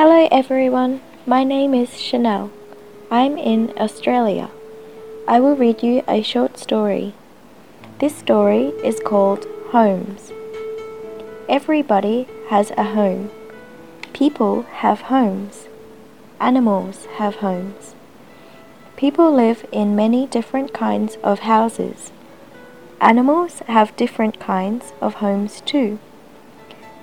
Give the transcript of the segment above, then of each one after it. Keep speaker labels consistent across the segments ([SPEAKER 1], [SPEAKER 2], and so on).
[SPEAKER 1] Hello everyone, my name is Chanel. I'm in Australia. I will read you a short story. This story is called Homes. Everybody has a home. People have homes. Animals have homes. People live in many different kinds of houses. Animals have different kinds of homes too.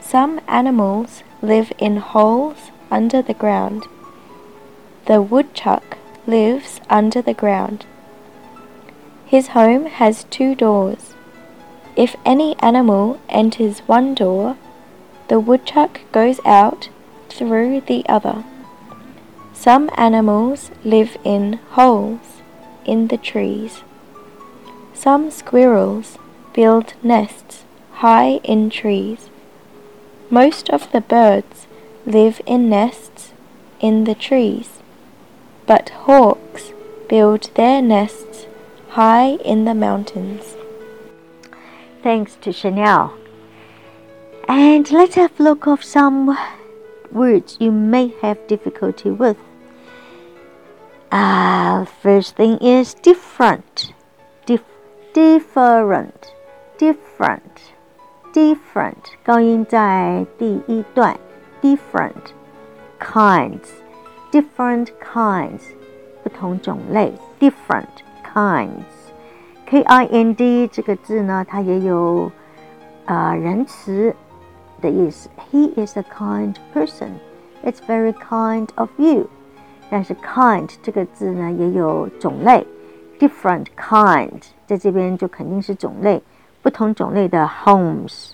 [SPEAKER 1] Some animals live in holes under the ground. The woodchuck lives under the ground. His home has two doors. If any animal enters one door, the woodchuck goes out through the other. Some animals live in holes in the trees. Some squirrels build nests high in trees. Most of the birds live in nests in the trees, but hawks build their nests high in the mountains.
[SPEAKER 2] Thanks to Chanel. And let's have a look of some words you may have difficulty with. Uh, first thing is different. Dif different. Different different 高音在第一段 ，different kinds different kinds 不同种类，different kinds k i n d 这个字呢，它也有啊、呃、人词的意思。He is a kind person. It's very kind of you. 但是 kind 这个字呢，也有种类，different kind 在这边就肯定是种类。不同种类的 homes。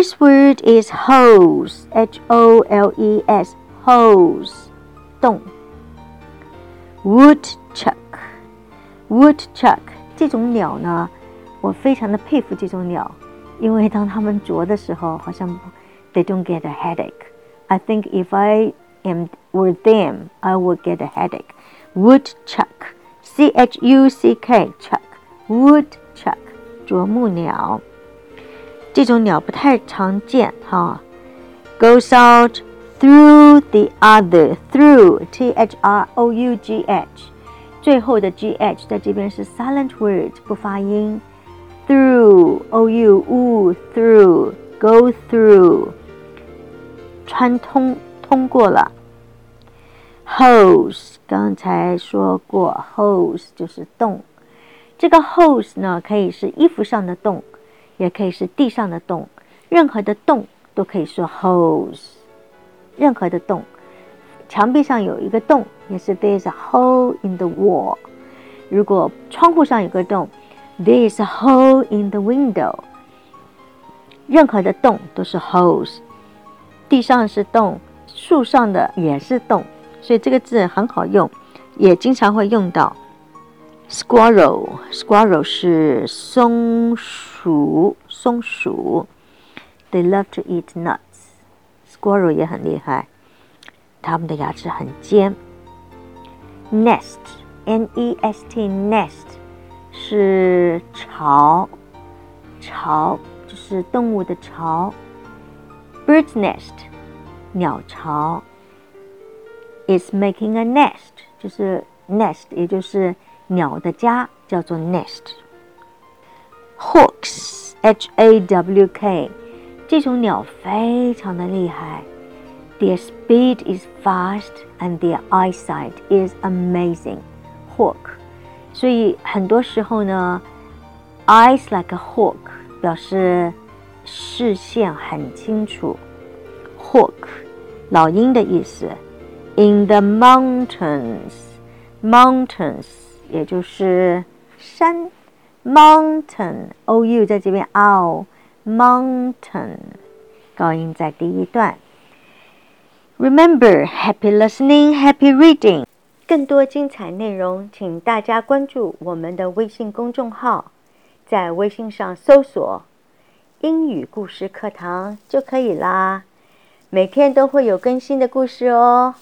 [SPEAKER 2] First word is hose, H O L E S, hose, 洞。Woodchuck, woodchuck 这种鸟呢，我非常的佩服这种鸟，因为当它们啄的时候，好像 they don't get a headache. I think if I am were them, I would get a headache. Woodchuck, C H U C K, chuck, woodchuck. 啄木鸟， 这种鸟不太常见哈。Goes out through the other through T H R O U G H，最后的 G H 在这边是 silent word 不发音。Through O U U through go through 穿通通过了。Hose 刚才说过，hose 就是洞。这个 hose 呢，可以是衣服上的洞，也可以是地上的洞，任何的洞都可以说 hose。任何的洞，墙壁上有一个洞，也是 there's a hole in the wall。如果窗户上有个洞，there's a hole in the window。任何的洞都是 hose。地上是洞，树上的也是洞，所以这个字很好用，也经常会用到。Squirrel, squirrel 是松鼠，松鼠。They love to eat nuts. Squirrel 也很厉害，它们的牙齿很尖。Nest, N-E-S-T, nest 是巢，巢就是动物的巢。Bird's nest, 鸟巢。Is making a nest，就是 nest，也就是。 鸟的家叫做 nest。Hawks, H-A-W-K，这种鸟非常的厉害。Their speed is fast and their eyesight is amazing. Hawk，所以很多时候呢，eyes like a hawk 表示视线很清楚。Hawk，老鹰的意思。In the mountains, mountains。 也就是山，mountain，o u 在这边，o mountain 高音在第一段。Remember, happy listening, happy reading。更多精彩内容，请大家关注我们的微信公众号，在微信上搜索“英语故事课堂”就可以啦。每天都会有更新的故事哦。